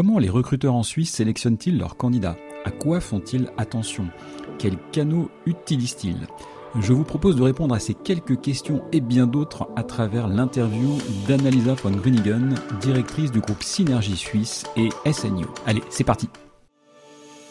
Comment les recruteurs en Suisse sélectionnent-ils leurs candidats? À quoi font-ils attention? Quels canaux utilisent-ils je vous propose de répondre à ces quelques questions et bien d'autres à travers l'interview d'Annalisa von Grunigen, directrice du groupe Synergie Suisse et SNU. Allez, c'est parti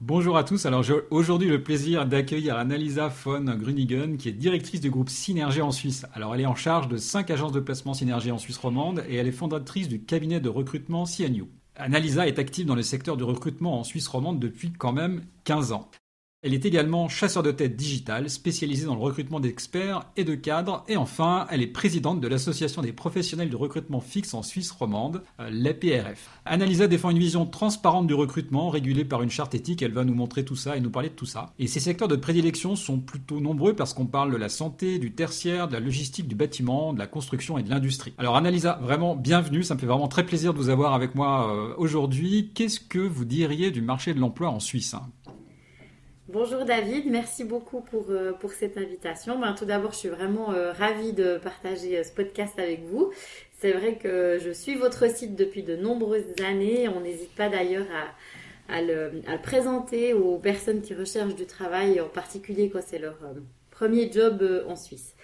Bonjour à tous. Alors j'ai aujourd'hui le plaisir d'accueillir Annalisa von Grunigen, qui est directrice du groupe Synergie en Suisse. Alors elle est en charge de cinq agences de placement Synergie en Suisse romande et elle est fondatrice du cabinet de recrutement CNU. Annalisa est active dans le secteur du recrutement en Suisse romande depuis quand même 15 ans. Elle est également chasseur de tête digital, spécialisée dans le recrutement d'experts et de cadres. Et enfin, elle est présidente de l'Association des professionnels de recrutement fixe en Suisse romande, euh, l'APRF. Annalisa défend une vision transparente du recrutement, régulée par une charte éthique. Elle va nous montrer tout ça et nous parler de tout ça. Et ses secteurs de prédilection sont plutôt nombreux parce qu'on parle de la santé, du tertiaire, de la logistique, du bâtiment, de la construction et de l'industrie. Alors Annalisa, vraiment bienvenue. Ça me fait vraiment très plaisir de vous avoir avec moi euh, aujourd'hui. Qu'est-ce que vous diriez du marché de l'emploi en Suisse hein? Bonjour David, merci beaucoup pour, euh, cette invitation. Ben, tout d'abord, je suis vraiment euh, ravie de partager euh, ce podcast avec vous. C'est vrai que je suis votre site depuis de nombreuses années. On n'hésite pas d'ailleurs à, le, présenter aux personnes qui recherchent du travail, en particulier quand c'est leur premier job en Suisse.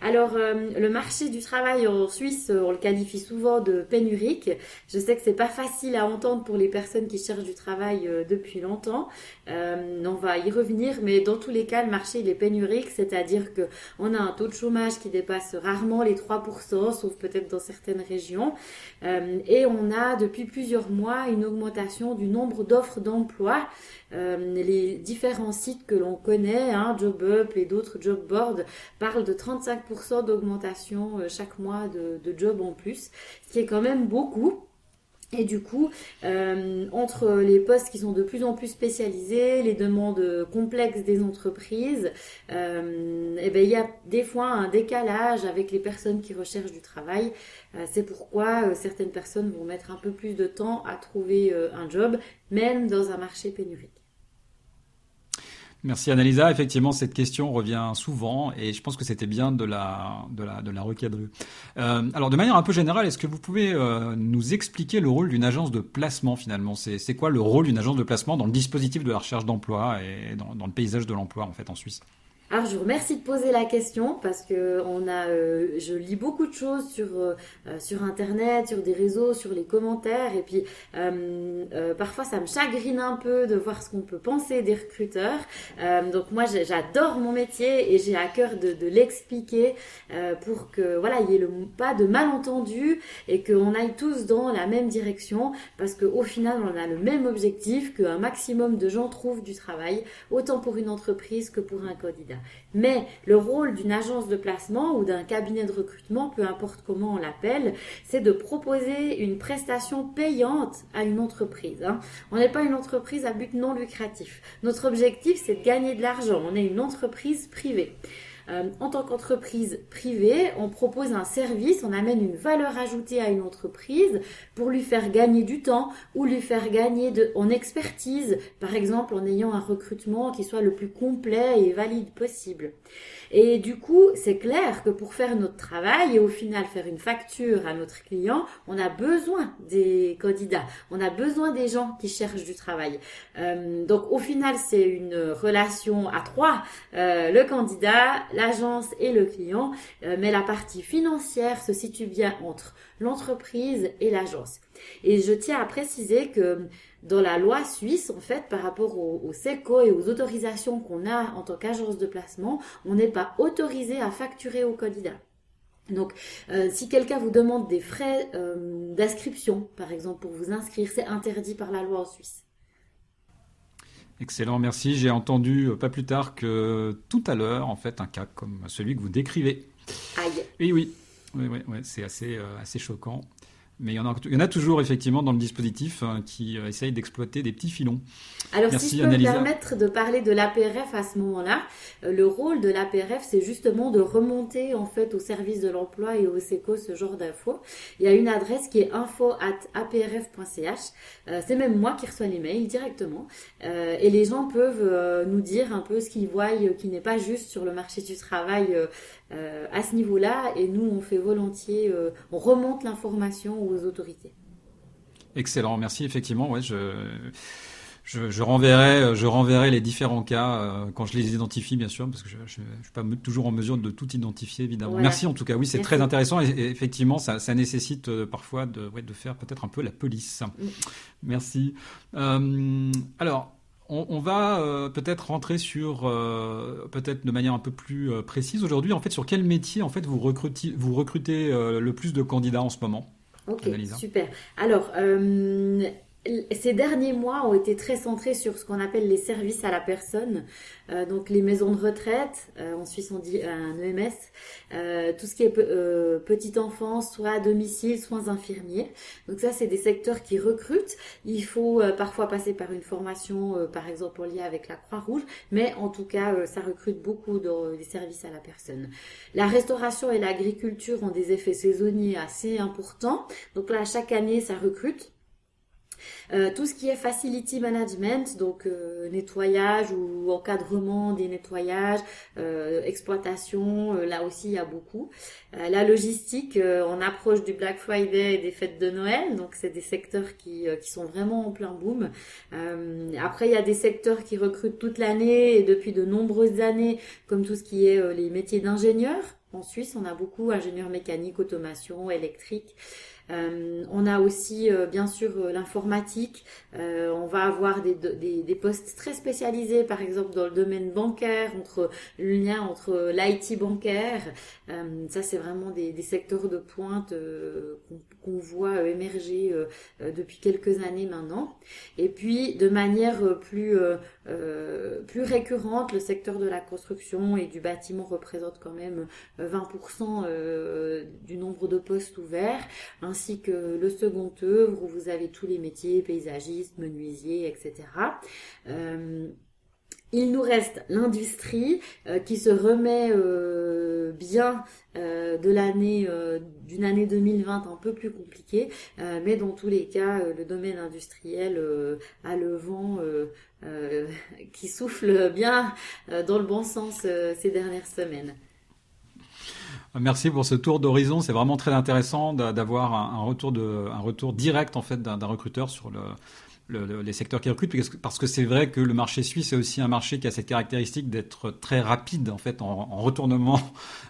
Alors, le marché du travail en Suisse, on le qualifie souvent de pénurique. Je sais que c'est pas facile à entendre pour les personnes qui cherchent du travail depuis longtemps. Euh, on va y revenir, mais dans tous les cas, le marché il est pénurique, c'est-à-dire que on a un taux de chômage qui dépasse rarement les 3%, sauf peut-être dans certaines régions, et on a depuis plusieurs mois une augmentation du nombre d'offres d'emploi. les différents sites que l'on connaît, hein, JobUp et d'autres job boards, parlent de 35% d'augmentation euh, chaque mois de, de job en plus, ce qui est quand même beaucoup. Et du coup, euh, entre les postes qui sont de plus en plus spécialisés, les demandes complexes des entreprises, euh, et eh ben, il y a des fois un décalage avec les personnes qui recherchent du travail. Euh, c'est pourquoi euh, certaines personnes vont mettre un peu plus de temps à trouver un job, même dans un marché pénurique. Merci Annalisa. Effectivement, cette question revient souvent et je pense que c'était bien de la, de la, de recadrer. Euh, alors, de manière un peu générale, est-ce que vous pouvez euh, nous expliquer le rôle d'une agence de placement finalement? C'est quoi le rôle d'une agence de placement dans le dispositif de la recherche d'emploi et dans le paysage de l'emploi en fait en Suisse? Alors je vous remercie de poser la question parce que on a, euh, je lis beaucoup de choses sur euh, euh, sur internet, sur des réseaux, sur les commentaires et puis parfois ça me chagrine un peu de voir ce qu'on peut penser des recruteurs. donc moi j'adore mon métier et j'ai à cœur de, de l'expliquer pour que voilà il y ait le, pas de malentendu et qu'on aille tous dans la même direction parce qu'au final on a le même objectif qu'un maximum de gens trouvent du travail autant pour une entreprise que pour un candidat. Mais le rôle d'une agence de placement ou d'un cabinet de recrutement, peu importe comment on l'appelle, c'est de proposer une prestation payante à une entreprise. Hein. On n'est pas une entreprise à but non lucratif. Notre objectif, c'est de gagner de l'argent. On est une entreprise privée. Euh, en tant qu'entreprise privée, on propose un service, on amène une valeur ajoutée à une entreprise pour lui faire gagner du temps ou lui faire gagner de, en expertise, par exemple en ayant un recrutement qui soit le plus complet et valide possible. Et du coup, c'est clair que pour faire notre travail et au final faire une facture à notre client, on a besoin des candidats, on a besoin des gens qui cherchent du travail. Euh, donc au final, c'est une relation à trois, euh, le candidat, l'agence et le client, euh, mais la partie financière se situe bien entre l'entreprise et l'agence. Et je tiens à préciser que dans la loi suisse, en fait, par rapport au, SECO et aux autorisations qu'on a en tant qu'agence de placement, on n'est pas autorisé à facturer aux candidats. Donc, euh, si quelqu'un vous demande des frais euh, d'inscription, par exemple, pour vous inscrire, c'est interdit par la loi en Suisse. Excellent, merci. J'ai entendu euh, pas plus tard que tout à l'heure, en fait, un cas comme celui que vous décrivez. Aïe. Oui, oui, oui, oui, c'est assez, assez choquant. Mais il y, en a, il y en a toujours effectivement dans le dispositif hein, qui euh, essayent d'exploiter des petits filons. Alors si je peux me permettre de parler de l'APRF à ce moment-là, euh, le rôle de l'APRF c'est justement de remonter en fait au service de l'emploi et au SECO ce genre d'infos. Il y a une adresse qui est info@aprf.ch. Euh, c'est même moi qui reçois les mails directement et les gens peuvent nous dire un peu ce qu'ils voient qui n'est pas juste sur le marché du travail à ce niveau-là et nous on fait volontiers, on remonte l'information aux autorités. Excellent, merci. Effectivement, ouais, je, je, je, renverrai, je renverrai les différents cas euh, quand je les identifie, bien sûr, parce que je ne suis pas toujours en mesure de tout identifier, évidemment. Merci en tout cas. Oui, c'est très intéressant et, effectivement, ça, ça nécessite euh, parfois de, ouais, de faire peut-être un peu la police. Merci. Euh, alors. On, on va euh, peut-être rentrer sur, peut-être de manière un peu plus précise aujourd'hui, en fait, sur quel métier en fait vous recrutez, vous recrutez le plus de candidats en ce moment Ok, super. Alors, euh, ces derniers mois ont été très centrés sur ce qu'on appelle les services à la personne, euh, donc les maisons de retraite, euh, en Suisse on dit un EMS, euh, tout ce qui est petite enfance, soit à domicile, soit infirmiers. Donc ça c'est des secteurs qui recrutent. Il faut parfois passer par une formation, par exemple en lien avec la Croix-Rouge, mais en tout cas ça recrute beaucoup dans les services à la personne. La restauration et l'agriculture ont des effets saisonniers assez importants. Donc là chaque année ça recrute. Euh, tout ce qui est facility management, donc euh, nettoyage ou encadrement des nettoyages, euh, exploitation, là aussi il y a beaucoup. la logistique, on approche du Black Friday et des fêtes de Noël, donc c'est des secteurs qui, qui sont vraiment en plein boom. après il y a des secteurs qui recrutent toute l'année et depuis de nombreuses années, comme tout ce qui est les métiers d'ingénieur. En Suisse, on a beaucoup ingénieurs mécaniques, automation, électrique. Euh, on a aussi euh, bien sûr euh, l'informatique. on va avoir des, des, postes très spécialisés, par exemple dans le domaine bancaire, entre le lien entre l'IT bancaire. ça, c'est vraiment des, secteurs de pointe qu'on voit émerger depuis quelques années maintenant. Et puis, de manière plus plus récurrente, le secteur de la construction et du bâtiment représente quand même 20% du nombre de postes ouverts ainsi que le second œuvre où vous avez tous les métiers, paysagistes, menuisiers, etc. Euh, il nous reste l'industrie euh, qui se remet euh, bien l'année d'une année 2020 un peu plus compliquée, mais dans tous les cas, le domaine industriel a le vent qui souffle bien dans le bon sens ces dernières semaines. Merci pour ce tour d'horizon. C'est vraiment très intéressant d'avoir un, retour un retour direct en fait d'un recruteur sur le, les secteurs qui recrutent, parce que c'est vrai que le marché suisse est aussi un marché qui a cette caractéristique d'être très rapide en fait en, retournement.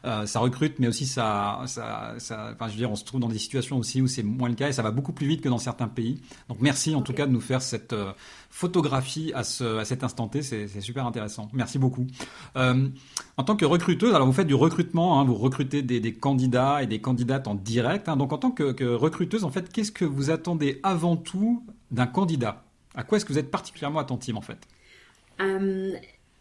Euh, ça recrute, mais aussi ça, ça, ça, enfin, je veux dire, on se trouve dans des situations aussi où c'est moins le cas et ça va beaucoup plus vite que dans certains pays. Donc merci en tout cas de nous faire cette euh, photographie à, ce, à cet instant T, c'est super intéressant. Merci beaucoup. Euh, en tant que recruteuse, alors vous faites du recrutement, hein, vous recrutez des, des, candidats et des candidates en direct. Hein, donc en tant que, que recruteuse, en fait, qu'est-ce que vous attendez avant tout d'un candidat. À quoi est-ce que vous êtes particulièrement attentive en fait? Euh,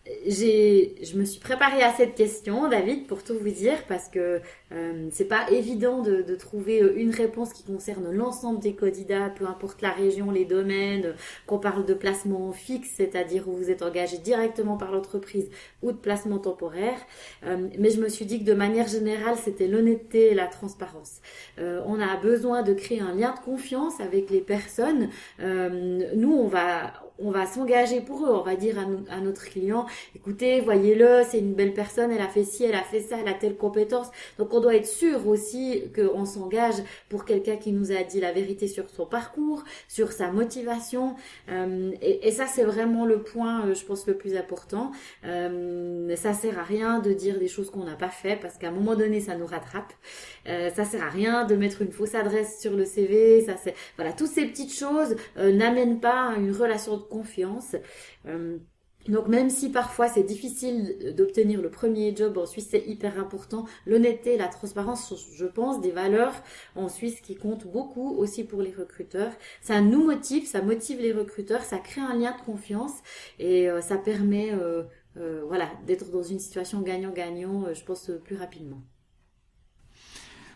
je me suis préparée à cette question, David, pour tout vous dire, parce que euh, c'est pas évident de, de, trouver euh, une réponse qui concerne l'ensemble des candidats, peu importe la région, les domaines, qu'on parle de placement fixe, c'est-à-dire où vous êtes engagé directement par l'entreprise, ou de placement temporaire. Euh, mais je me suis dit que de manière générale, c'était l'honnêteté et la transparence. Euh, on a besoin de créer un lien de confiance avec les personnes. nous, on va on va s'engager pour eux, on va dire à, à notre client, écoutez, voyez-le, c'est une belle personne, elle a fait ci, elle a fait ça, elle a telle compétence. Donc on doit être sûr aussi qu'on s'engage pour quelqu'un qui nous a dit la vérité sur son parcours, sur sa motivation. Euh, et, ça, c'est vraiment le point, euh, je pense, le plus important. Euh, ça sert à rien de dire des choses qu'on n'a pas fait parce qu'à un moment donné, ça nous rattrape. Euh, ça sert à rien de mettre une fausse adresse sur le CV. Ça, c'est voilà, toutes ces petites choses euh, n'amènent pas à une relation de confiance. Donc même si parfois c'est difficile d'obtenir le premier job en Suisse, c'est hyper important. L'honnêteté, la transparence sont, je pense, des valeurs en Suisse qui comptent beaucoup aussi pour les recruteurs. Ça nous motive, ça motive les recruteurs, ça crée un lien de confiance et euh, ça permet euh, euh, voilà, d'être dans une situation gagnant-gagnant, je pense, plus rapidement.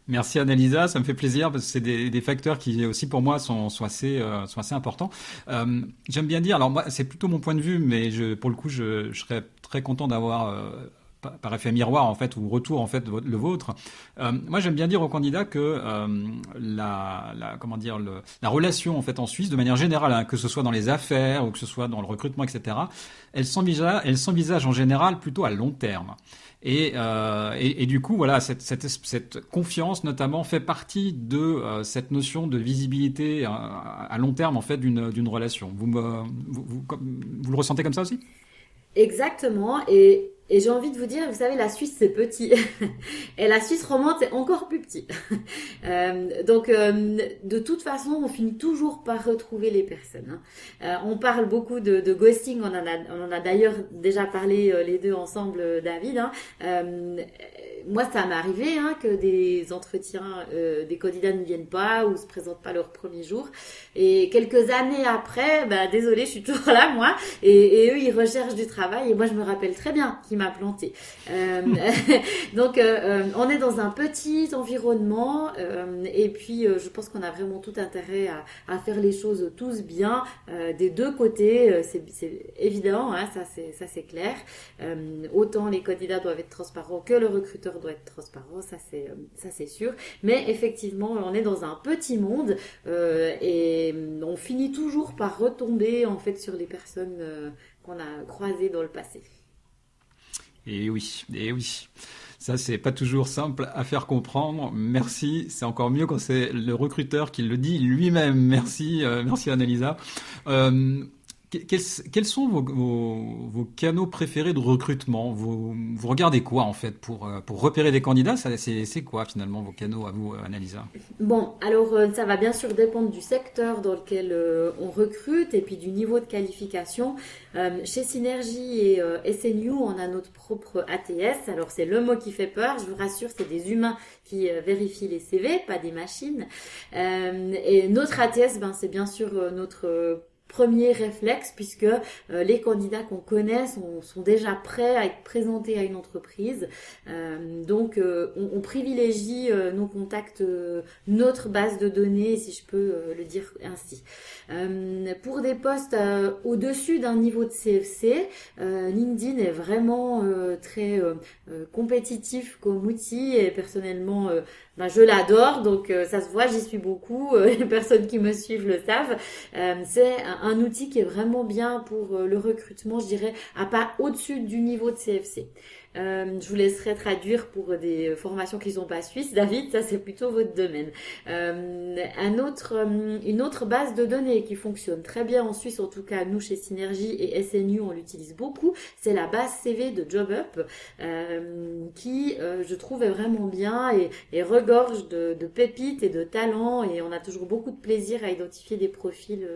Merci Annalisa, ça me fait plaisir parce que c'est des, facteurs qui aussi pour moi sont, sont assez, euh, sont assez importants. Euh, J'aime bien dire, alors moi c'est plutôt mon point de vue, mais je, pour le coup je, je serais très content d'avoir euh, par effet miroir en fait ou retour en fait le vôtre. Euh, moi j'aime bien dire aux candidats que euh, la, comment dire la relation en fait en Suisse de manière générale, hein, que ce soit dans les affaires ou que ce soit dans le recrutement etc. Elle s'envisage, elle en général plutôt à long terme. Et, euh, et, du coup, voilà, cette, cette, confiance notamment fait partie de cette notion de visibilité à, long terme en fait d'une relation. Vous, vous, vous, vous, le ressentez comme ça aussi? Exactement. Et et j'ai envie de vous dire, vous savez, la Suisse c'est petit et la Suisse romande c'est encore plus petit. euh, donc euh, de toute façon, on finit toujours par retrouver les personnes. Hein. Euh, on parle beaucoup de, ghosting, on en a, on en a d'ailleurs déjà parlé les deux ensemble, David. Hein. moi, ça m'est arrivé hein, que des entretiens, des candidats ne viennent pas ou se présentent pas leur premier jour. Et quelques années après, bah désolé, je suis toujours là moi. Et, et eux, ils recherchent du travail. Et moi, je me rappelle très bien m'a planté. Euh, donc, euh, euh, on est dans un petit environnement et puis je pense qu'on a vraiment tout intérêt à, faire les choses tous bien des deux côtés. c'est évident, hein, ça c'est ça c'est clair. autant les candidats doivent être transparents que le recruteur doit être transparent, ça c'est ça c'est sûr. Mais effectivement, on est dans un petit monde et on finit toujours par retomber en fait sur les personnes qu'on a croisées dans le passé. Et oui, et oui. Ça, c'est pas toujours simple à faire comprendre. Merci. C'est encore mieux quand c'est le recruteur qui le dit lui-même. Merci, euh, merci Annalisa. Euh, quels, sont vos, canaux préférés de recrutement? Vous, regardez quoi en fait pour, euh, repérer des candidats? C'est quoi finalement vos canaux à vous, Annalisa? Bon, alors euh, ça va bien sûr dépendre du secteur dans lequel euh, on recrute et puis du niveau de qualification. chez Synergie et SNU, on a notre propre ATS. Alors c'est le mot qui fait peur, je vous rassure, c'est des humains qui vérifient les CV, pas des machines. et notre ATS, ben, c'est bien sûr notre premier réflexe puisque euh, les candidats qu'on connaît sont, déjà prêts à être présentés à une entreprise. Euh, donc euh, on, on, privilégie nos contacts, notre base de données, si je peux le dire ainsi. pour des postes au-dessus d'un niveau de CFC, LinkedIn est vraiment très compétitif comme outil et personnellement ben, je l'adore, donc euh, ça se voit, j'y suis beaucoup. Euh, les personnes qui me suivent le savent. Euh, c'est un, outil qui est vraiment bien pour le recrutement, je dirais, à pas au-dessus du niveau de CFC. Euh, je vous laisserai traduire pour des formations qui sont pas suisses. David, ça c'est plutôt votre domaine. Euh, un autre, euh, une autre base de données qui fonctionne très bien en Suisse, en tout cas nous chez Synergie et SNU, on l'utilise beaucoup. C'est la base CV de JobUp, euh, qui euh, je trouve est vraiment bien et, et regorge de, de, pépites et de talents. Et on a toujours beaucoup de plaisir à identifier des profils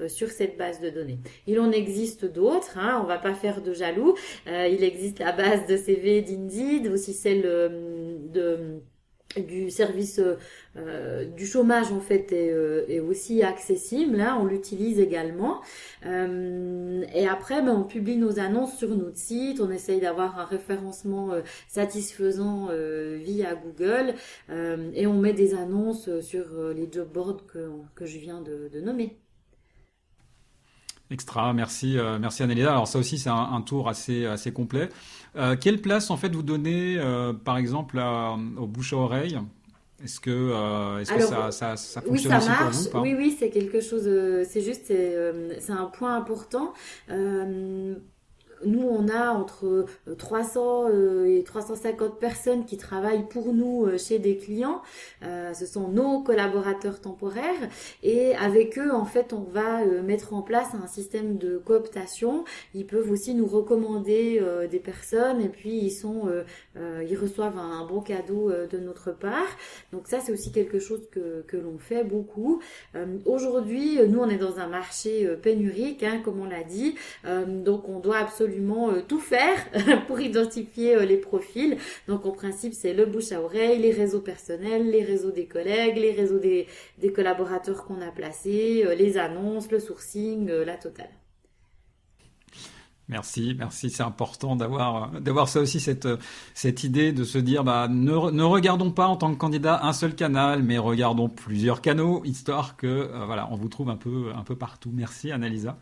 euh, sur cette base de données. Il en existe d'autres. Hein, on va pas faire de jaloux. il existe la base de CV d'Indeed, aussi celle euh, de du service euh, du chômage en fait est, euh, aussi accessible, hein, on l'utilise également. et après, ben, on publie nos annonces sur notre site, on essaye d'avoir un référencement satisfaisant via Google et on met des annonces sur les job boards que, que je viens de, de nommer. Extra, merci, merci Annelida. Alors ça aussi c'est un, un, tour assez assez complet. Euh, quelle place en fait vous donnez, euh, par exemple, à, au bouche à oreille? Est-ce que, euh, est-ce que ça, ça, ça, fonctionne oui, ça marche. pour vous pas? Oui, oui, c'est quelque chose. Euh, c'est juste, c'est, euh, c'est un point important nous, on a entre 300 euh, et 350 personnes qui travaillent pour nous euh, chez des clients. Euh, ce sont nos collaborateurs temporaires et avec eux, en fait, on va mettre en place un système de cooptation. Ils peuvent aussi nous recommander des personnes et puis ils sont, ils reçoivent un, bon cadeau de notre part. Donc ça, c'est aussi quelque chose que, que l'on fait beaucoup. Aujourd'hui, nous, on est dans un marché pénurique, hein, comme on l'a dit. donc on doit absolument euh, tout faire pour identifier euh, les profils. Donc en principe, c'est le bouche à oreille, les réseaux personnels, les réseaux des collègues, les réseaux des, des collaborateurs qu'on a placés, euh, les annonces, le sourcing, la totale. Merci, merci. C'est important d'avoir d'avoir ça aussi cette cette idée de se dire bah ne, ne regardons pas en tant que candidat un seul canal, mais regardons plusieurs canaux, histoire que voilà on vous trouve un peu un peu partout. Merci Annalisa.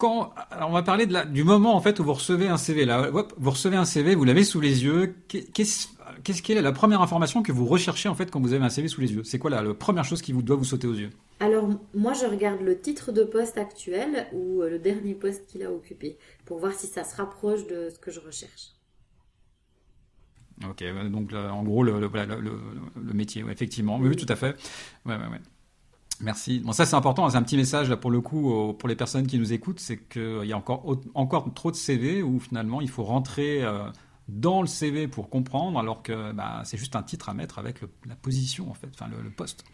Quand, on va parler de la, du moment en fait où vous recevez un CV. Là, vous recevez un CV, vous l'avez sous les yeux. Qu'est-ce qu'est-ce est la première information que vous recherchez en fait quand vous avez un CV sous les yeux? C'est quoi la, la, première chose qui vous doit vous sauter aux yeux? Alors moi je regarde le titre de poste actuel ou euh, le dernier poste qu'il a occupé pour voir si ça se rapproche de ce que je recherche. Ok, donc en gros le, le, le métier, effectivement. Oui, oui, tout à fait. Ouais, ouais, ouais. Merci. Bon, ça c'est important. C'est un petit message là pour le coup pour les personnes qui nous écoutent, c'est qu'il y a encore encore trop de CV où finalement il faut rentrer euh, dans le CV pour comprendre, alors que bah, c'est juste un titre à mettre avec la position, en fait, enfin le, poste.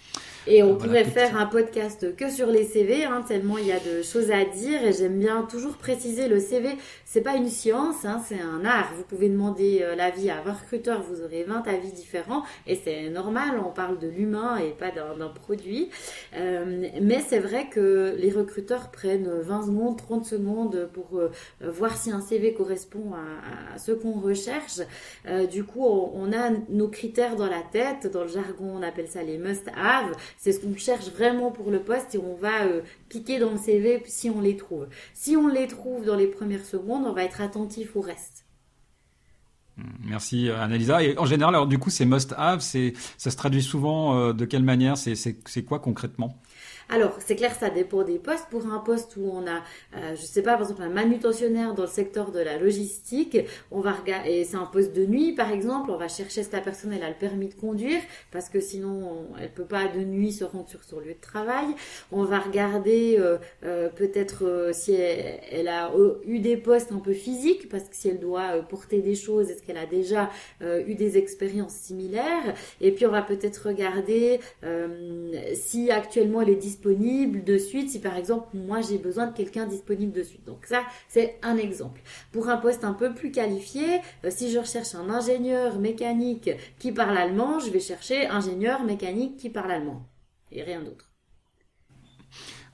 Et on euh, pourrait faire un podcast que sur les CV, hein, tellement il y a de choses à dire. Et j'aime bien toujours préciser le CV, c'est pas une science, hein, c'est un art. Vous pouvez demander euh, l'avis à 20 recruteurs, vous aurez 20 avis différents, et c'est normal. On parle de l'humain et pas d'un produit. Euh, mais c'est vrai que les recruteurs prennent 20 secondes, 30 secondes pour voir si un CV correspond à, à ce qu'on recherche euh, du coup, on, a nos critères dans la tête. Dans le jargon, on appelle ça les must-have. C'est ce qu'on cherche vraiment pour le poste et on va euh, piquer dans le CV si on les trouve. Si on les trouve dans les premières secondes, on va être attentif au reste. Hmm, merci Annalisa. Et en général, alors du coup, ces must-have, ça se traduit souvent euh, de quelle manière? C'est quoi concrètement? Alors, c'est clair, ça dépend des postes. Pour un poste où on a, euh, je sais pas, par exemple, un manutentionnaire dans le secteur de la logistique, on va regarder, et c'est un poste de nuit, par exemple, on va chercher si la personne, elle a le permis de conduire, parce que sinon, elle peut pas de nuit se rendre sur son lieu de travail. On va regarder, euh, euh, peut-être, euh, si elle, elle, a eu des postes un peu physiques, parce que si elle doit porter des choses, est-ce qu'elle a déjà eu des expériences similaires? Et puis, on va peut-être regarder, si actuellement elle est disponible de suite si par exemple moi j'ai besoin de quelqu'un disponible de suite. Donc ça c'est un exemple. Pour un poste un peu plus qualifié, euh, si je recherche un ingénieur mécanique qui parle allemand, je vais chercher ingénieur mécanique qui parle allemand et rien d'autre.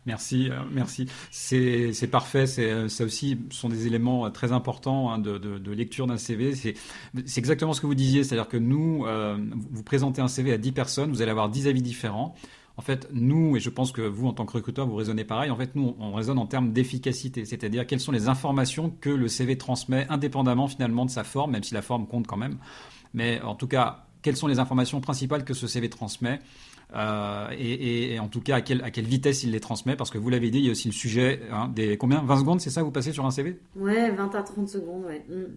Merci, euh, merci. C'est parfait. Euh, ça aussi sont des éléments très importants hein, de, lecture d'un CV. C'est exactement ce que vous disiez, c'est-à-dire que nous, vous présentez un CV à 10 personnes, vous allez avoir 10 avis différents. En fait, nous, et je pense que vous, en tant que recruteur, vous raisonnez pareil, en fait, nous, on raisonne en termes d'efficacité, c'est-à-dire quelles sont les informations que le CV transmet indépendamment finalement de sa forme, même si la forme compte quand même. Mais en tout cas, quelles sont les informations principales que ce CV transmet euh, et, en tout cas, à quelle, vitesse il les transmet? Parce que vous l'avez dit, il y a aussi le sujet hein, des combien? 20 secondes, c'est ça, vous passez sur un CV Ouais, 20 à 30 secondes, ouais. Mm.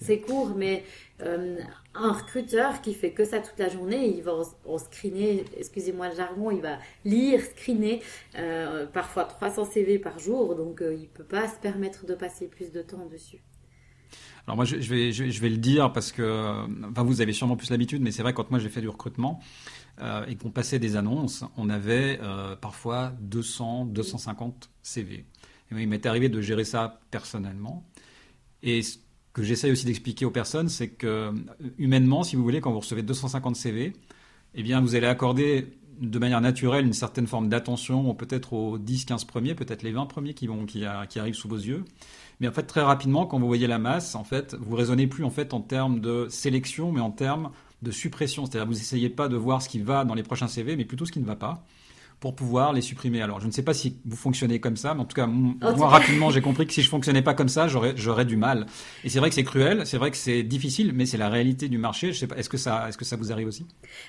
C'est court, mais euh, un recruteur qui fait que ça toute la journée, il va en, screener, excusez-moi le jargon, il va lire, screener euh, parfois 300 CV par jour, donc euh, il ne peut pas se permettre de passer plus de temps dessus. Alors moi, je, vais, je, vais le dire parce que, enfin, vous avez sûrement plus l'habitude, mais c'est vrai quand moi j'ai fait du recrutement et qu'on passait des annonces, on avait parfois 200, 250 CV. Et il m'est arrivé de gérer ça personnellement. Et que j'essaye aussi d'expliquer aux personnes, c'est que euh, humainement, si vous voulez, quand vous recevez 250 CV, eh bien, vous allez accorder de manière naturelle une certaine forme d'attention, peut-être aux 10-15 premiers, peut-être les 20 premiers qui, vont, qui, arrivent sous vos yeux. Mais en fait, très rapidement, quand vous voyez la masse, en fait, vous raisonnez plus en fait en termes de sélection, mais en termes de suppression. C'est-à-dire, vous essayez pas de voir ce qui va dans les prochains CV, mais plutôt ce qui ne va pas pour pouvoir les supprimer. Alors, je ne sais pas si vous fonctionnez comme ça, mais en tout cas, moi, rapidement, j'ai compris que si je fonctionnais pas comme ça, j'aurais, du mal. Et c'est vrai que c'est cruel, c'est vrai que c'est difficile, mais c'est la réalité du marché. Je sais pas, est-ce que ça, est-ce que ça vous arrive aussi?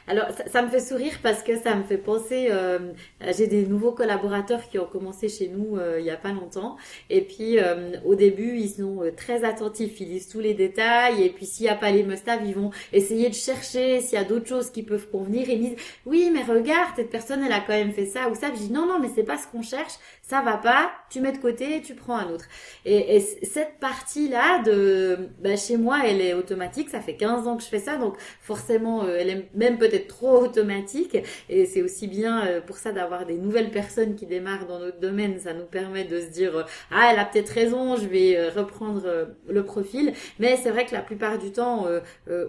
Alors, ça, me fait sourire parce que ça me fait penser. Euh, j'ai des nouveaux collaborateurs qui ont commencé chez nous euh, il y a pas longtemps, et puis euh, au début, ils sont très attentifs, ils lisent tous les détails, et puis s'il n'y a pas les must ils vont essayer de chercher s'il y a d'autres choses qui peuvent convenir. Et ils disent, oui, mais regarde, cette personne, elle a quand même fait ça ou ça. je dis non, non, mais c'est pas ce qu'on cherche, ça va pas, tu mets de côté, tu prends un autre. Et, cette partie-là de, bah, chez moi, elle est automatique, ça fait 15 ans que je fais ça, donc forcément, euh, elle est même peut-être trop automatique. Et c'est aussi bien euh, pour ça d'avoir des nouvelles personnes qui démarrent dans notre domaine, ça nous permet de se dire, euh, ah, elle a peut-être raison, je vais reprendre le profil. Mais c'est vrai que la plupart du temps,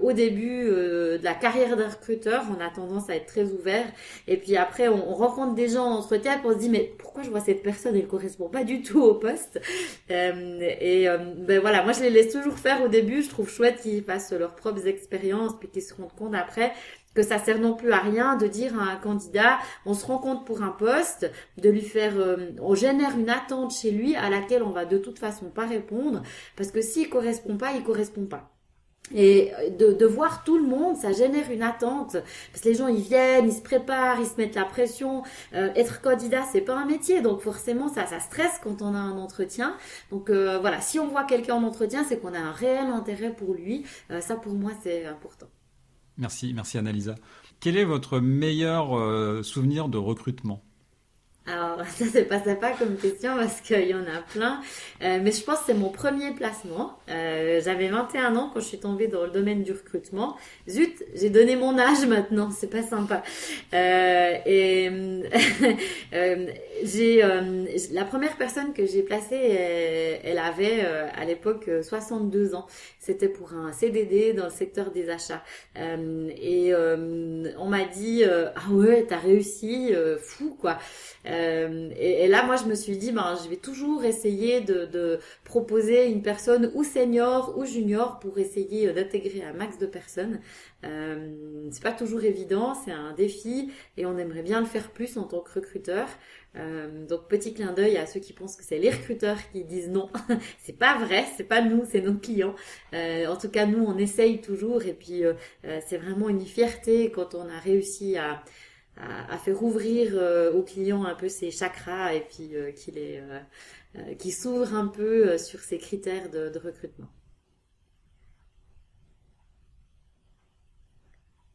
au début de la carrière d'un recruteur, on a tendance à être très ouvert. Et puis après, on, on rencontre des gens en entretien et on se dit mais pourquoi je vois cette personne elle correspond pas du tout au poste. et ben voilà, moi je les laisse toujours faire au début. Je trouve chouette qu'ils fassent leurs propres expériences puis qu'ils se rendent compte après que ça sert non plus à rien de dire à un candidat, on se rend compte pour un poste, de lui faire, euh, on génère une attente chez lui à laquelle on va de toute façon pas répondre, parce que s'il correspond pas, il correspond pas. Et de, voir tout le monde, ça génère une attente. Parce que les gens, ils viennent, ils se préparent, ils se mettent la pression. Euh, être candidat, c'est pas un métier. Donc forcément, ça, ça stresse quand on a un entretien. Donc euh, voilà, si on voit quelqu'un en entretien, c'est qu'on a un réel intérêt pour lui. ça, pour moi, c'est important. Merci, merci Annalisa. Quel est votre meilleur euh, souvenir de recrutement? Alors, ça, c'est pas sympa comme question parce qu'il y en a plein. Euh, mais je pense que c'est mon premier placement. Euh, j'avais 21 ans quand je suis tombée dans le domaine du recrutement. Zut, j'ai donné mon âge maintenant, c'est pas sympa. Euh, et euh, j'ai euh, la première personne que j'ai placée, elle, elle avait à l'époque 62 ans. C'était pour un CDD dans le secteur des achats. et on m'a dit, ah ouais, t'as réussi, fou quoi. Euh, et, là, moi, je me suis dit, ben, je vais toujours essayer de, de, proposer une personne ou senior ou junior pour essayer d'intégrer un max de personnes. Euh, c'est pas toujours évident, c'est un défi et on aimerait bien le faire plus en tant que recruteur. Euh, donc petit clin d'œil à ceux qui pensent que c'est les recruteurs qui disent non. c'est pas vrai, c'est pas nous, c'est nos clients. Euh, en tout cas, nous, on essaye toujours et puis euh, euh, c'est vraiment une fierté quand on a réussi à à, faire ouvrir euh, aux clients un peu ses chakras et puis euh, qu'il est euh, qui s'ouvre un peu sur ces critères de, recrutement.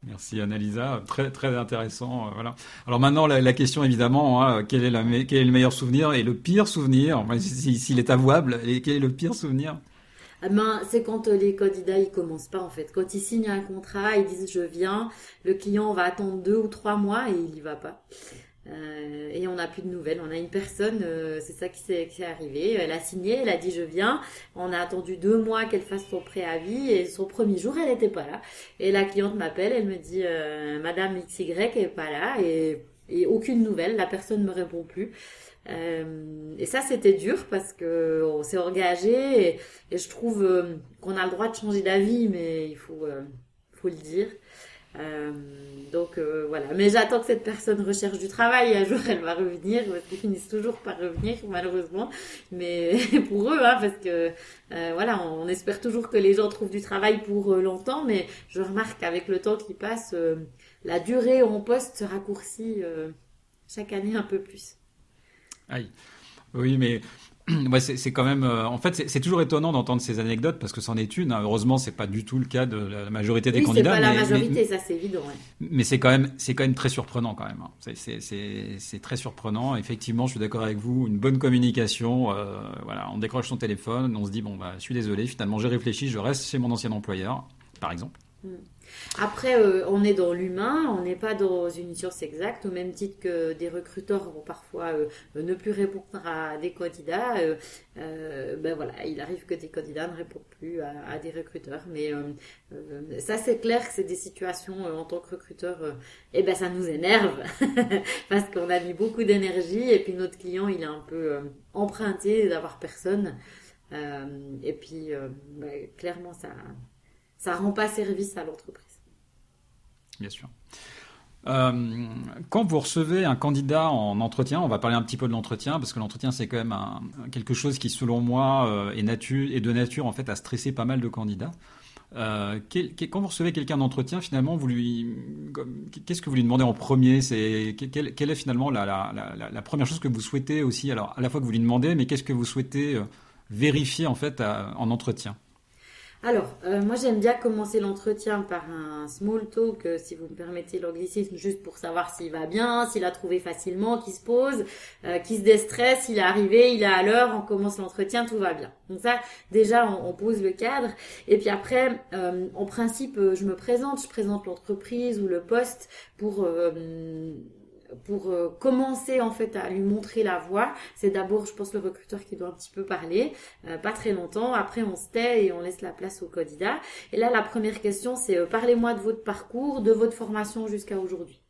Merci Annalisa, très très intéressant. voilà. Alors maintenant la, question évidemment, hein, quel, est le meilleur souvenir et le pire souvenir, s'il est avouable, et quel est le pire souvenir? Ben, c'est quand euh, les candidats ils commencent pas en fait. Quand ils signent un contrat, ils disent je viens, le client va attendre deux ou trois mois et il y va pas. Euh, et on n'a plus de nouvelles. On a une personne, euh, c'est ça qui s'est arrivé. Elle a signé, elle a dit je viens. On a attendu deux mois qu'elle fasse son préavis et son premier jour elle n'était pas là. Et la cliente m'appelle, elle me dit Madame XY est pas là et, et aucune nouvelle. La personne ne me répond plus. Euh, et ça, c'était dur parce que on s'est engagé et, je trouve euh, qu'on a le droit de changer d'avis, mais il faut, euh, le dire. donc voilà, mais j'attends que cette personne recherche du travail. Un jour, elle va revenir. Ils finissent toujours par revenir, malheureusement. Mais pour eux, hein, parce que voilà, on, espère toujours que les gens trouvent du travail pour longtemps. Mais je remarque qu'avec le temps qui passe, la durée en poste se raccourcit chaque année un peu plus. Aïe. Oui, mais ouais, c'est quand même. Euh, en fait, c'est toujours étonnant d'entendre ces anecdotes parce que c'en est une. Hein. Heureusement, c'est pas du tout le cas de la majorité des oui, candidats. C'est pas la majorité, ça c'est évident. Mais c'est quand même, c'est quand même très surprenant quand même. Hein. C'est très surprenant. Effectivement, je suis d'accord avec vous. Une bonne communication. Euh, voilà, on décroche son téléphone, on se dit bon bah, je suis désolé. Finalement, j'ai réfléchi, je reste chez mon ancien employeur, par exemple. Mm. Après, euh, on est dans l'humain, on n'est pas dans une science exacte, au même titre que des recruteurs vont parfois euh, ne plus répondre à des candidats. Euh, ben voilà, il arrive que des candidats ne répondent plus à, des recruteurs. Mais ça, c'est clair que c'est des situations en tant que recruteur, et ben ça nous énerve parce qu'on a mis beaucoup d'énergie et puis notre client, il est un peu emprunté d'avoir personne. et puis, ben, clairement, ça ça rend pas service à l'entreprise. Bien sûr. Euh, quand vous recevez un candidat en entretien, on va parler un petit peu de l'entretien parce que l'entretien c'est quand même quelque chose qui, selon moi, euh, est, de nature en fait à stresser pas mal de candidats. Euh, quand vous recevez quelqu'un d'entretien, finalement, vous lui, qu'est-ce que vous lui demandez en premier? C'est quelle, est finalement la, première chose que vous souhaitez aussi? Alors, à la fois que vous lui demandez, mais qu'est-ce que vous souhaitez vérifier en fait en entretien? Alors, euh, moi j'aime bien commencer l'entretien par un small talk, euh, si vous me permettez l'anglicisme, juste pour savoir s'il va bien, s'il a trouvé facilement, qu'il se pose, euh, qu'il se déstresse, il est arrivé, il est à l'heure, on commence l'entretien, tout va bien. Donc ça, déjà, on, on pose le cadre. Et puis après, en principe, je me présente, je présente l'entreprise ou le poste pour pour euh, commencer en fait à lui montrer la voie, c'est d'abord, je pense, le recruteur qui doit un petit peu parler, euh, pas très longtemps. Après, on se tait et on laisse la place au candidat. Et là, la première question, c'est euh, parlez-moi de votre parcours, de votre formation jusqu'à aujourd'hui.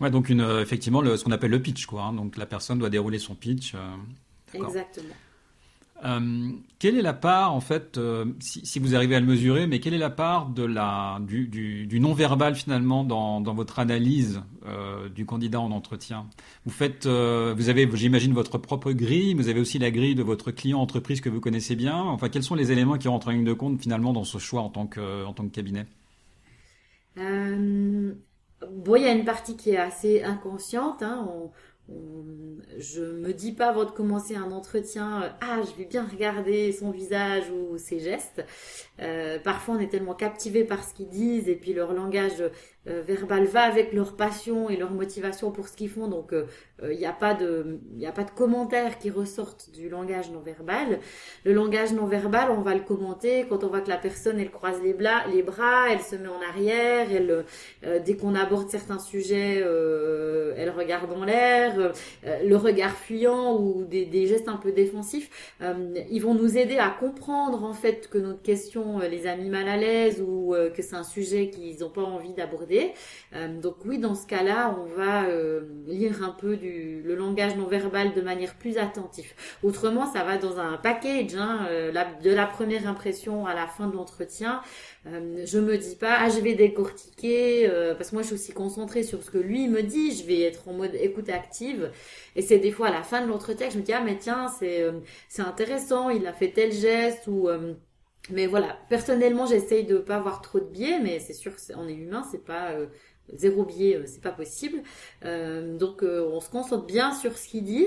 Ouais, donc une, effectivement, le, ce qu'on appelle le pitch, quoi. Hein. donc la personne doit dérouler son pitch. Exactement. Euh, quelle est la part, en fait, euh, si, vous arrivez à le mesurer, mais quelle est la part de la, du, non-verbal finalement dans, dans, votre analyse euh, du candidat en entretien? Vous faites, vous avez, j'imagine, votre propre grille, vous avez aussi la grille de votre client entreprise que vous connaissez bien. Enfin, quels sont les éléments qui rentrent en ligne de compte finalement dans ce choix en tant que, en tant que cabinet? Bon, il y a une partie qui est assez inconsciente. Hein. Je me dis pas avant de commencer un entretien, euh, ah, je vais bien regarder son visage ou ses gestes. Euh, parfois, on est tellement captivé par ce qu'ils disent et puis leur langage euh, verbal va avec leur passion et leur motivation pour ce qu'ils font. Donc, il n'y a pas de, il a pas de commentaires qui ressortent du langage non verbal. Le langage non verbal, on va le commenter quand on voit que la personne, elle croise les, bras, les bras, elle se met en arrière, elle, dès qu'on aborde certains sujets, elle regarde en l'air euh, le regard fuyant ou des, gestes un peu défensifs, euh, ils vont nous aider à comprendre en fait que notre question euh, les a mis mal à l'aise ou que c'est un sujet qu'ils n'ont pas envie d'aborder. Donc oui, dans ce cas-là, on va lire un peu du, le langage non verbal de manière plus attentive. Autrement, ça va dans un package hein, de la première impression à la fin de l'entretien. Euh, je me dis pas, ah, je vais décortiquer, euh, parce que moi, je suis aussi concentrée sur ce que lui me dit, je vais être en mode écoute active. Et c'est des fois à la fin de l'entretien que je me dis, ah, mais tiens, c'est, euh, c'est intéressant, il a fait tel geste, ou, mais voilà, personnellement, j'essaye de pas avoir trop de biais, mais c'est sûr, on est humain, c'est pas zéro biais, euh, c'est pas possible. Euh, donc euh, on se concentre bien sur ce qu'il dit.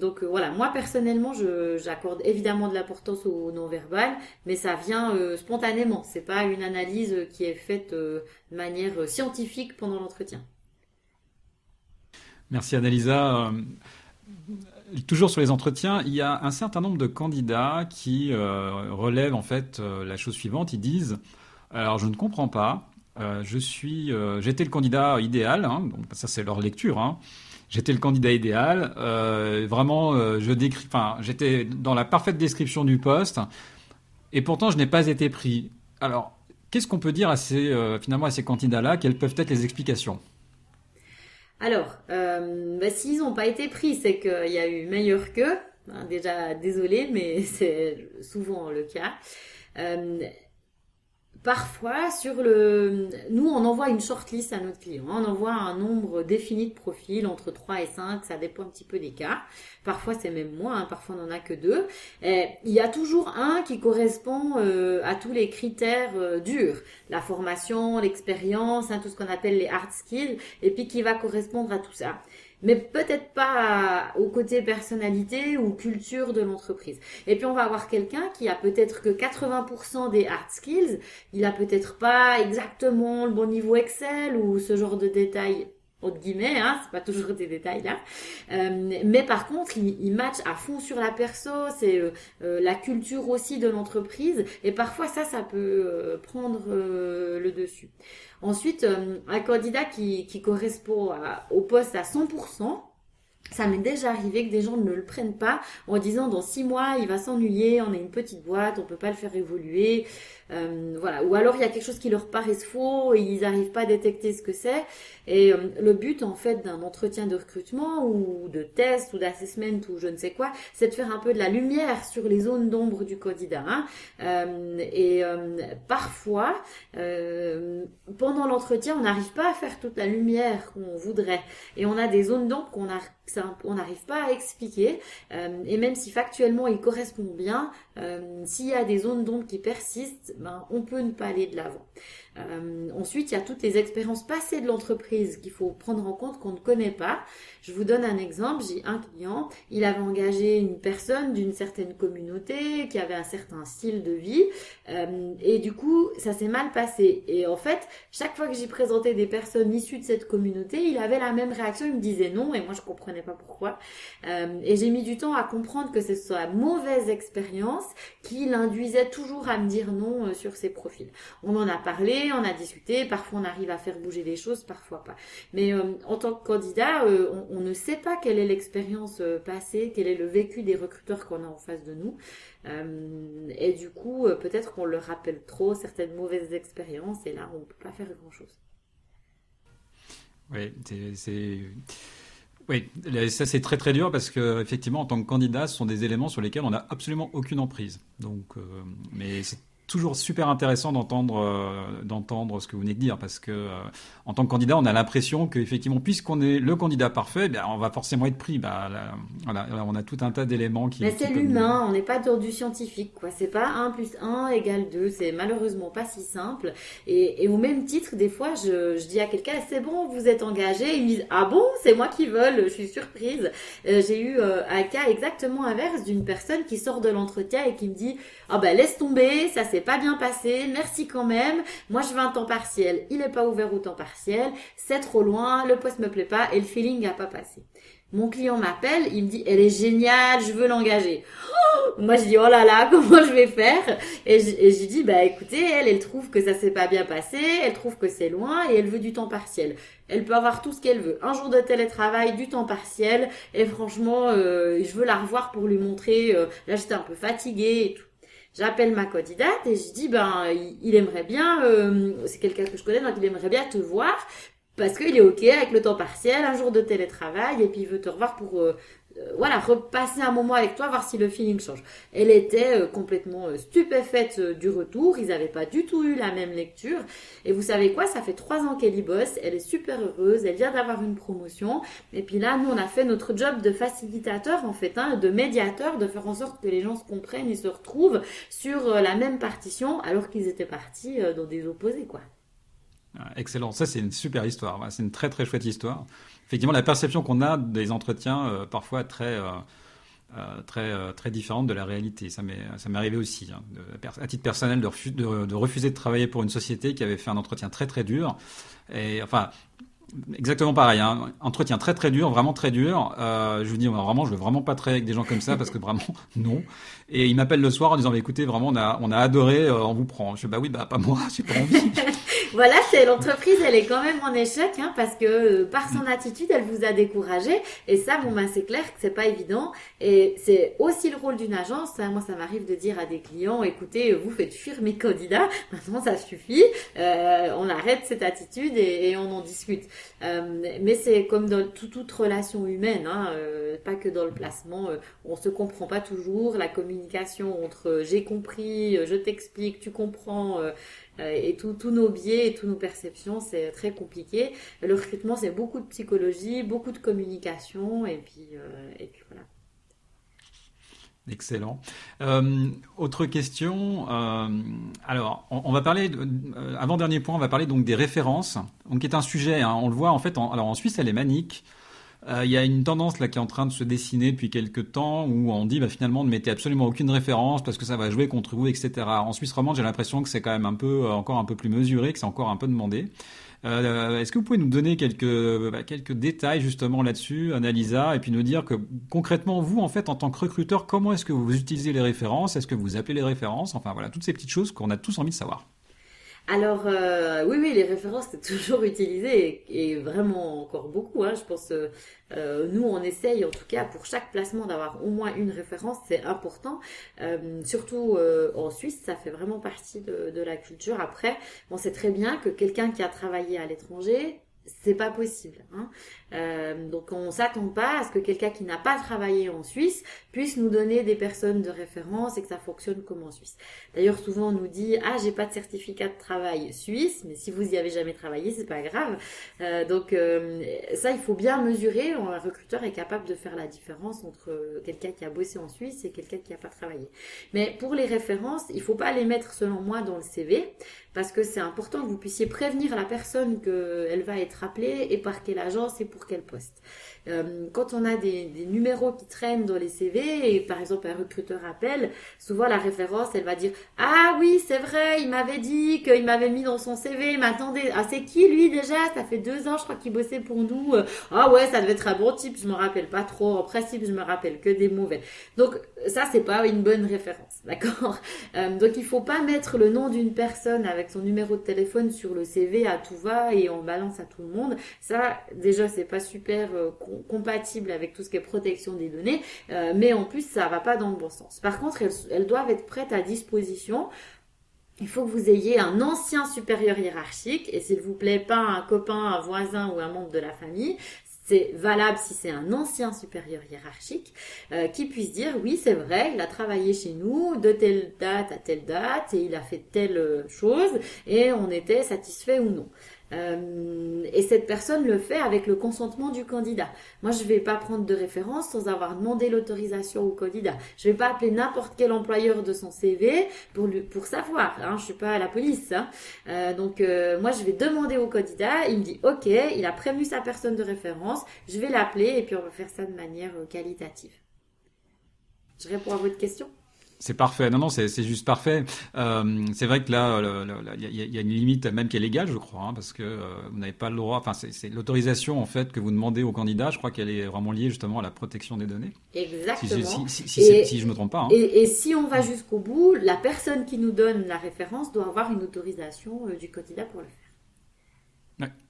donc voilà, moi personnellement, j'accorde évidemment de l'importance au non-verbal, mais ça vient spontanément. C'est pas une analyse qui est faite de manière scientifique pendant l'entretien. Merci Annalisa. Toujours sur les entretiens, il y a un certain nombre de candidats qui relèvent en fait la chose suivante. Ils disent alors je ne comprends pas, euh, je suis, euh, j'étais le candidat idéal, hein, donc ça c'est leur lecture. Hein. J'étais le candidat idéal. Euh, vraiment, je décris, enfin, j'étais dans la parfaite description du poste, et pourtant je n'ai pas été pris. Alors, qu'est-ce qu'on peut dire à ces, finalement à ces candidats-là? Quelles peuvent être les explications? Alors, bah, s'ils n'ont pas été pris, c'est qu'il y a eu meilleur. Hein, déjà, désolé, mais c'est souvent le cas. Parfois, sur le, nous, on envoie une shortlist à notre client. On envoie un nombre défini de profils, entre 3 et 5, ça dépend un petit peu des cas. Parfois, c'est même moins, hein. parfois, on n'en a que deux. il y a toujours un qui correspond euh, à tous les critères euh, durs. La formation, l'expérience, hein, tout ce qu'on appelle les hard skills, et puis qui va correspondre à tout ça mais peut-être pas au côté personnalité ou culture de l'entreprise. Et puis on va avoir quelqu'un qui a peut-être que 80% des hard skills, il a peut-être pas exactement le bon niveau Excel ou ce genre de détails entre guillemets, hein, c'est pas toujours des détails là. Euh, mais par contre, il, il, match à fond sur la perso, c'est euh, euh, la culture aussi de l'entreprise, et parfois ça, ça peut prendre le dessus. Ensuite, un candidat qui, qui correspond au poste à 100%, ça m'est déjà arrivé que des gens ne le prennent pas en disant dans six mois il va s'ennuyer, on est une petite boîte, on peut pas le faire évoluer. Euh, voilà. Ou alors il y a quelque chose qui leur paraît faux et ils n'arrivent pas à détecter ce que c'est. Et euh, le but en fait d'un entretien de recrutement ou de test ou d'assessment ou je ne sais quoi, c'est de faire un peu de la lumière sur les zones d'ombre du candidat. Hein. Euh, et parfois, pendant l'entretien, on n'arrive pas à faire toute la lumière qu'on voudrait. Et on a des zones d'ombre qu'on on n'arrive pas à expliquer. et même si factuellement il correspond bien, s'il y a des zones d'ombre qui persistent, ben, on peut ne pas aller de l'avant. Euh, ensuite, il y a toutes les expériences passées de l'entreprise qu'il faut prendre en compte qu'on ne connaît pas. Je vous donne un exemple. J'ai un client, il avait engagé une personne d'une certaine communauté qui avait un certain style de vie euh, et du coup, ça s'est mal passé. Et en fait, chaque fois que j'ai présenté des personnes issues de cette communauté, il avait la même réaction. Il me disait non et moi je comprenais pas pourquoi. Euh, et j'ai mis du temps à comprendre que ce soit mauvaise expérience qui l'induisait toujours à me dire non sur ses profils. On en a parlé on a discuté, parfois on arrive à faire bouger les choses, parfois pas. Mais euh, en tant que candidat, euh, on, ne sait pas quelle est l'expérience euh, passée, quel est le vécu des recruteurs qu'on a en face de nous. et du coup, peut-être qu'on leur rappelle trop certaines mauvaises expériences et là, on ne peut pas faire grand-chose. Oui, c'est. Oui, ça c'est très très dur parce que effectivement en tant que candidat, ce sont des éléments sur lesquels on n'a absolument aucune emprise. Donc, euh, mais toujours super intéressant d'entendre euh, d'entendre ce que vous venez de dire parce que euh, en tant que candidat, on a l'impression qu'effectivement, puisqu'on est le candidat parfait, ben, on va forcément être pris. Bah, voilà, on a tout un tas d'éléments qui. Mais c'est l'humain, on n'est pas dans du scientifique, quoi. C'est pas 1 plus 1 égale 2. C'est malheureusement pas si simple. Et, et, au même titre, des fois, je, je dis à quelqu'un, c'est bon, vous êtes engagé. Ils me disent, ah bon, c'est moi qui vole, je suis surprise. Euh, j'ai eu un cas exactement inverse d'une personne qui sort de l'entretien et qui me dit, ah ben laisse tomber, ça s'est pas bien passé, merci quand même. Moi je veux un temps partiel, il est pas ouvert au temps partiel, c'est trop loin, le poste me plaît pas et le feeling a pas passé. Mon client m'appelle, il me dit elle est géniale, je veux l'engager. Oh moi je dis oh là là, comment je vais faire? Et je, dis bah écoutez, elle elle trouve que ça s'est pas bien passé, elle trouve que c'est loin et elle veut du temps partiel. Elle peut avoir tout ce qu'elle veut, un jour de télétravail, du temps partiel et franchement euh, je veux la revoir pour lui montrer. Euh, là j'étais un peu fatiguée et tout. J'appelle ma candidate et je dis ben il, aimerait bien, euh, c'est quelqu'un que je connais donc il aimerait bien te voir parce qu'il est ok avec le temps partiel, un jour de télétravail et puis il veut te revoir pour euh, voilà, repasser un moment avec toi, voir si le feeling change. Elle était euh, complètement euh, stupéfaite du retour. Ils n'avaient pas du tout eu la même lecture. Et vous savez quoi? Ça fait trois ans qu'elle y bosse. Elle est super heureuse. Elle vient d'avoir une promotion. Et puis là, nous, on a fait notre job de facilitateur, en fait, hein, de médiateur, de faire en sorte que les gens se comprennent et se retrouvent sur la même partition, alors qu'ils étaient partis dans des opposés, quoi. Ah, excellent. Ça, c'est une super histoire. C'est une très, très chouette histoire effectivement la perception qu'on a des entretiens euh, parfois très euh, euh, très très différente de la réalité. Ça m'est ça m'est arrivé aussi, hein, à titre personnel, de, refuser de travailler pour une société qui avait fait un entretien très très dur. Et enfin, Exactement pareil, hein. entretien très très dur, vraiment très dur. je vous dis vraiment, je veux vraiment pas travailler avec des gens comme ça parce que vraiment non. Et il m'appelle le soir en disant, bah, écoutez, vraiment, on a on a adoré, on vous prend. Je dis bah oui, bah pas moi, j'ai pas envie. Voilà, c'est l'entreprise, elle est quand même en échec, hein, parce que euh, par son attitude, elle vous a découragé. Et ça, bon, ben, c'est clair que c'est pas évident. Et c'est aussi le rôle d'une agence. Hein. Moi, ça m'arrive de dire à des clients, écoutez, vous faites fuir mes candidats. Maintenant, ça suffit. Euh, on arrête cette attitude et, on en discute. Euh, mais c'est comme dans toute relation humaine, hein, euh, pas que dans le placement. Euh, on se comprend pas toujours. La communication entre j'ai compris, je t'explique, tu comprends. Euh, et tous nos biais et toutes nos perceptions, c'est très compliqué. Le recrutement, c'est beaucoup de psychologie, beaucoup de communication, et puis, euh, et puis voilà. Excellent. Euh, autre question. alors, on, va parler, avant dernier point, on va parler donc des références, qui est un sujet. Hein, on le voit en fait. alors en Suisse, elle est manique. Euh, il y a une tendance là qui est en train de se dessiner depuis quelques temps où on dit bah, finalement ne mettez absolument aucune référence parce que ça va jouer contre vous, etc. En Suisse romande, j'ai l'impression que c'est quand même un peu euh, encore un peu plus mesuré, que c'est encore un peu demandé. Euh, Est-ce que vous pouvez nous donner quelques bah, quelques détails justement là-dessus, Annalisa, et puis nous dire que concrètement vous en fait en tant que recruteur, comment est-ce que vous utilisez les références? Est-ce que vous appelez les références? Enfin voilà toutes ces petites choses qu'on a tous envie de savoir. Alors euh, oui, oui, les références c'est toujours utilisé et, vraiment encore beaucoup. Hein, je pense, euh, euh, nous on essaye en tout cas pour chaque placement d'avoir au moins une référence, c'est important. surtout en Suisse, ça fait vraiment partie de, de la culture. Après, on sait très bien que quelqu'un qui a travaillé à l'étranger c'est pas possible. Hein. Euh, donc on s'attend pas à ce que quelqu'un qui n'a pas travaillé en Suisse puisse nous donner des personnes de référence et que ça fonctionne comme en Suisse. D'ailleurs souvent on nous dit ah j'ai pas de certificat de travail suisse, mais si vous y avez jamais travaillé c'est pas grave. Euh, donc euh, ça il faut bien mesurer. Un recruteur est capable de faire la différence entre quelqu'un qui a bossé en Suisse et quelqu'un qui n'a pas travaillé. Mais pour les références il faut pas les mettre selon moi dans le CV parce que c'est important que vous puissiez prévenir la personne qu'elle va être appelée et par quelle agence et pour quel poste. Euh, quand on a des, numéros qui traînent dans les CV par exemple un recruteur appelle, souvent la référence elle va dire ah oui c'est vrai il m'avait dit qu'il m'avait mis dans son CV mais attendez ah c'est qui lui déjà? Ça fait deux ans je crois qu'il bossait pour nous. Ah ouais ça devait être un bon type je me rappelle pas trop. En principe je me rappelle que des mauvais donc ça c'est pas une bonne référence d'accord? Euh, donc il faut pas mettre le nom d'une personne avec son numéro de téléphone sur le CV à tout va et on balance à tout le monde ça déjà c'est pas super euh, compatible avec tout ce qui est protection des données, euh, mais en plus ça va pas dans le bon sens. Par contre, elles, elles doivent être prêtes à disposition il faut que vous ayez un ancien supérieur hiérarchique, et s'il vous plaît, pas un copain, un voisin ou un membre de la famille. C'est valable si c'est un ancien supérieur hiérarchique euh, qui puisse dire oui c'est vrai il a travaillé chez nous de telle date à telle date et il a fait telle chose et on était satisfait ou non. Euh, et cette personne le fait avec le consentement du candidat. Moi, je ne vais pas prendre de référence sans avoir demandé l'autorisation au candidat. Je ne vais pas appeler n'importe quel employeur de son CV pour, savoir. Hein. Je suis pas à la police. Hein. Euh, donc, euh, moi, je vais demander au candidat. Il me dit, OK, il a prévenu sa personne de référence. Je vais l'appeler et puis on va faire ça de manière qualitative. Je réponds à votre question c'est parfait. Non, non, c'est juste parfait. Euh, c'est vrai que là, il y, a une limite même qui est légale, je crois, hein, parce que euh, vous n'avez pas le droit. Enfin, c'est l'autorisation en fait que vous demandez au candidat. Je crois qu'elle est vraiment liée justement à la protection des données. Exactement. Si, si, je me trompe pas. Hein. Et, si on va jusqu'au bout, la personne qui nous donne la référence doit avoir une autorisation euh, du candidat pour le faire.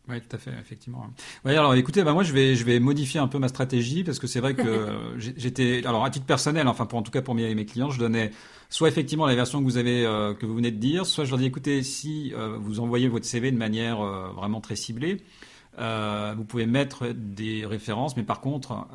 Oui, tout à fait, effectivement. Ouais, alors écoutez, bah moi je vais je vais modifier un peu ma stratégie parce que c'est vrai que j'étais alors à titre personnel, enfin pour en tout cas pour mes, mes clients, je donnais soit effectivement la version que vous avez euh, que vous venez de dire, soit je leur dis écoutez si euh, vous envoyez votre CV de manière euh, vraiment très ciblée, vous pouvez mettre des références, mais par contre,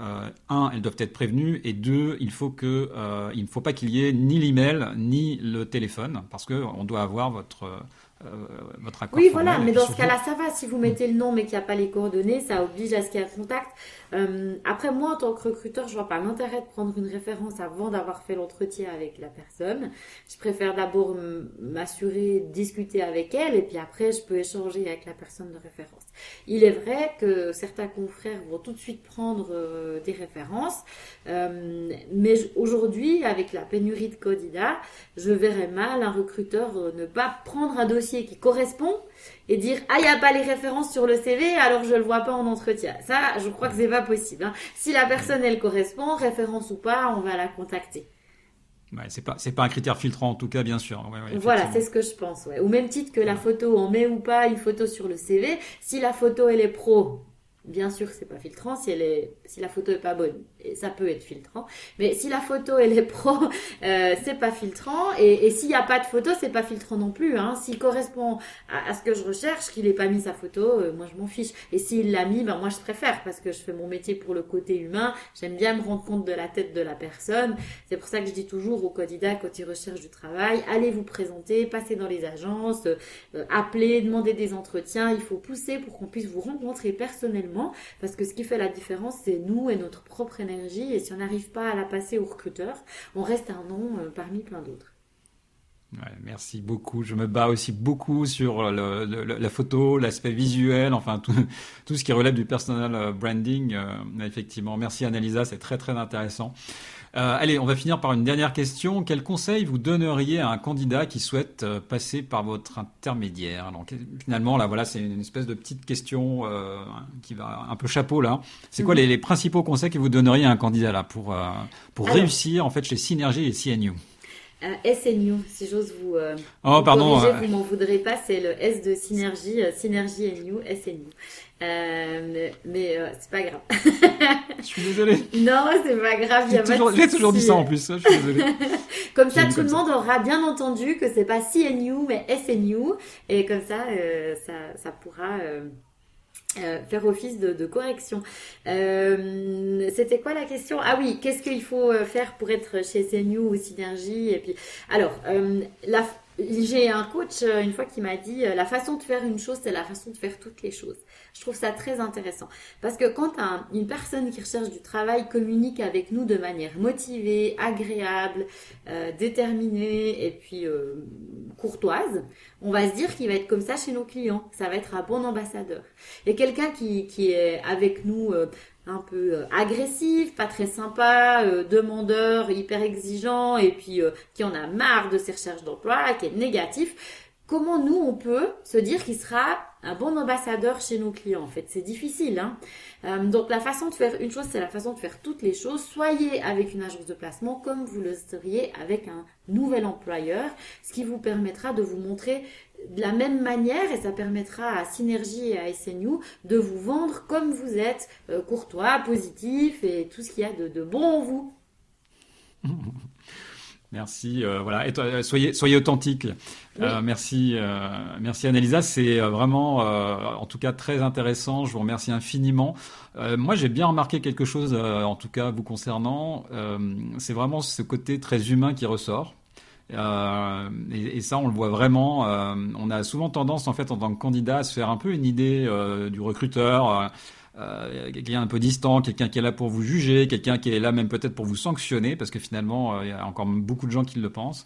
un, elles doivent être prévenues, et deux, il faut que il ne faut pas qu'il y ait ni l'email ni le téléphone, parce que on doit avoir votre euh, votre accord. Oui, voilà, mais dans ce cas-là, ça va. Si vous mettez le nom mais qu'il n'y a pas les coordonnées, ça oblige à ce qu'il y ait un contact. Euh, après, moi, en tant que recruteur, je vois pas l'intérêt de prendre une référence avant d'avoir fait l'entretien avec la personne. Je préfère d'abord m'assurer, discuter avec elle, et puis après, je peux échanger avec la personne de référence. Il est vrai que certains confrères vont tout de suite prendre euh, des références, mais aujourd'hui, avec la pénurie de candidats, je verrais mal un recruteur ne pas prendre un dossier qui correspond et dire ah il n'y a pas les références sur le CV alors je le vois pas en entretien. Ça, je crois que c'est pas possible. Hein. Si la personne elle correspond, référence ou pas, on va la contacter. Ouais, c'est pas c'est pas un critère filtrant en tout cas bien sûr. voilà, c'est ce que je pense. Au même titre que la photo, on met ou pas une photo sur le CV. Si la photo elle est pro, bien sûr c'est pas filtrant. Si la photo est pas bonne, ça peut être filtrant. Mais si la photo elle est pro, euh, c'est pas filtrant. Et, s'il n'y a pas de photo, c'est pas filtrant non plus. Hein. S'il correspond à, ce que je recherche, qu'il ait pas mis sa photo, euh, moi je m'en fiche. Et s'il l'a mis, ben moi je préfère parce que je fais mon métier pour le côté humain. J'aime bien me rendre compte de la tête de la personne. C'est pour ça que je dis toujours aux candidats quand ils recherchent du travail, allez vous présenter, passez dans les agences, euh, appelez, demandez des entretiens. Il faut pousser pour qu'on puisse vous rencontrer personnellement parce que ce qui fait la différence, c'est nous et notre propre énergie et si on n'arrive pas à la passer au recruteur, on reste un nom euh, parmi plein d'autres. merci beaucoup. Je me bats aussi beaucoup sur la photo, l'aspect visuel, enfin tout, ce qui relève du personal euh, branding. Euh, effectivement, merci Annalisa, c'est très très intéressant. Euh, allez, on va finir par une dernière question. Quel conseil vous donneriez à un candidat qui souhaite euh, passer par votre intermédiaire? Donc finalement, là, voilà, c'est une espèce de petite question euh, qui va un peu chapeau là. C'est quoi mhm. les, principaux conseils que vous donneriez à un candidat là pour pour réussir en fait chez Synergie et CNU SNU, si j'ose vous, oh, pardon, corriger, vous m'en voudrez pas, c'est le S de Synergie, Synergie NU, SNU. Euh, mais euh, c'est pas grave. je suis désolé. Non, c'est pas grave. J'ai toujours, toujours, dit ça en plus. Je suis désolé. comme ça, tout le monde aura bien entendu que c'est pas CNU mais SNU, et comme ça, euh, ça, ça, pourra. Faire office de, de correction. C'était quoi la question? Ah oui, qu'est-ce qu'il faut faire pour être chez SNU ou Synergie? Et puis, alors, la, j'ai un coach euh, une fois qui m'a dit euh, la façon de faire une chose, c'est la façon de faire toutes les choses. Je trouve ça très intéressant parce que quand une personne qui recherche du travail communique avec nous de manière motivée, agréable, euh, déterminée et puis courtoise, on va se dire qu'il va être comme ça chez nos clients. Ça va être un bon ambassadeur. Et quelqu'un qui, qui est avec nous un peu euh, agressif, pas très sympa, euh, demandeur, hyper exigeant, et puis euh, qui en a marre de ses recherches d'emploi, qui est négatif, comment nous on peut se dire qu'il sera un bon ambassadeur chez nos clients en fait? C'est difficile hein donc la façon de faire une chose c'est la façon de faire toutes les choses soyez avec une agence de placement comme vous le seriez avec un nouvel employeur ce qui vous permettra de vous montrer de la même manière et ça permettra à Synergie et à SNU de vous vendre comme vous êtes, euh, courtois, positif et tout ce qu'il y a de, bon en vous. Merci. Euh, voilà. Et toi, soyez, soyez authentique. Euh, merci, euh, merci Annalisa. C'est vraiment, en tout cas, très intéressant. Je vous remercie infiniment. moi, j'ai bien remarqué quelque chose, en tout cas vous concernant. c'est vraiment ce côté très humain qui ressort. Euh, et, et, ça, on le voit vraiment. Euh, on a souvent tendance, en fait, en tant que candidat, à se faire un peu une idée euh, du recruteur. Quelqu'un un peu distant, quelqu'un qui est là pour vous juger, quelqu'un qui est là même peut-être pour vous sanctionner, parce que finalement, il y a encore beaucoup de gens qui le pensent.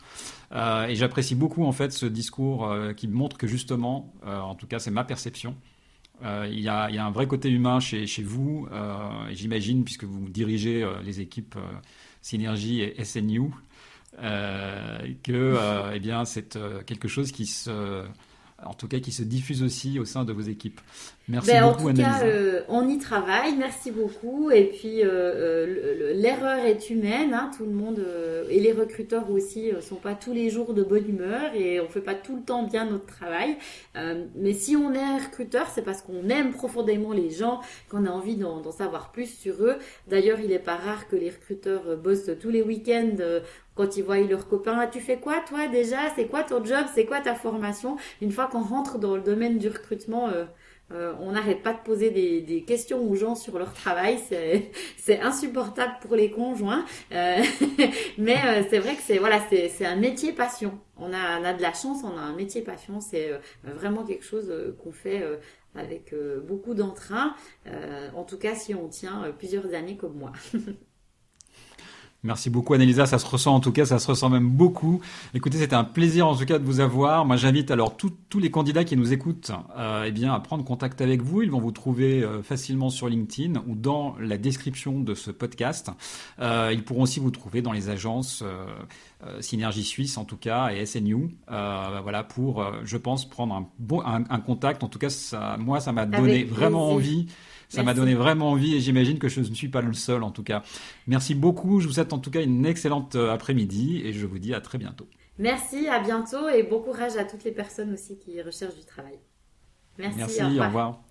et j'apprécie beaucoup, en fait, ce discours qui montre que justement, en tout cas, c'est ma perception, il y, a, un vrai côté humain chez, chez vous, j'imagine, puisque vous dirigez les équipes Synergie et SNU, euh, que euh, eh bien c'est euh, quelque chose qui se en tout cas qui se diffuse aussi au sein de vos équipes. Merci ben, beaucoup, En tout cas, euh, on y travaille. Merci beaucoup. Et puis, euh, euh, l'erreur est humaine. Hein, tout le monde et les recruteurs aussi sont pas tous les jours de bonne humeur et on fait pas tout le temps bien notre travail. mais si on est recruteur, c'est parce qu'on aime profondément les gens, qu'on a envie d'en savoir plus sur eux. D'ailleurs, il est pas rare que les recruteurs bossent tous les week-ends quand ils voient leurs copains, ah, tu fais quoi toi déjà? C'est quoi ton job? C'est quoi ta formation? Une fois qu'on rentre dans le domaine du recrutement, euh, on n'arrête pas de poser des, questions aux gens sur leur travail. C'est insupportable pour les conjoints. Euh, mais euh, c'est vrai que c'est voilà, c'est un métier passion. On a, on a, de la chance, on a un métier passion. C'est vraiment quelque chose qu'on fait avec beaucoup d'entrain. en tout cas, si on tient plusieurs années comme moi. Merci beaucoup Annelisa, ça se ressent en tout cas, ça se ressent même beaucoup. Écoutez, c'était un plaisir en tout cas de vous avoir. Moi j'invite alors tous les candidats qui nous écoutent euh, eh bien, à prendre contact avec vous. Ils vont vous trouver euh, facilement sur LinkedIn ou dans la description de ce podcast. Euh, ils pourront aussi vous trouver dans les agences euh, euh, Synergie Suisse en tout cas et SNU. voilà pour, je pense, prendre un, bon, un, un, contact. En tout cas, ça, moi ça m'a donné vraiment envie ça m'a donné vraiment envie et j'imagine que je ne suis pas le seul en tout cas. Merci beaucoup. Je vous souhaite en tout cas une excellente euh, après-midi et je vous dis à très bientôt. Merci, à bientôt et bon courage à toutes les personnes aussi qui recherchent du travail. Merci, Merci au revoir.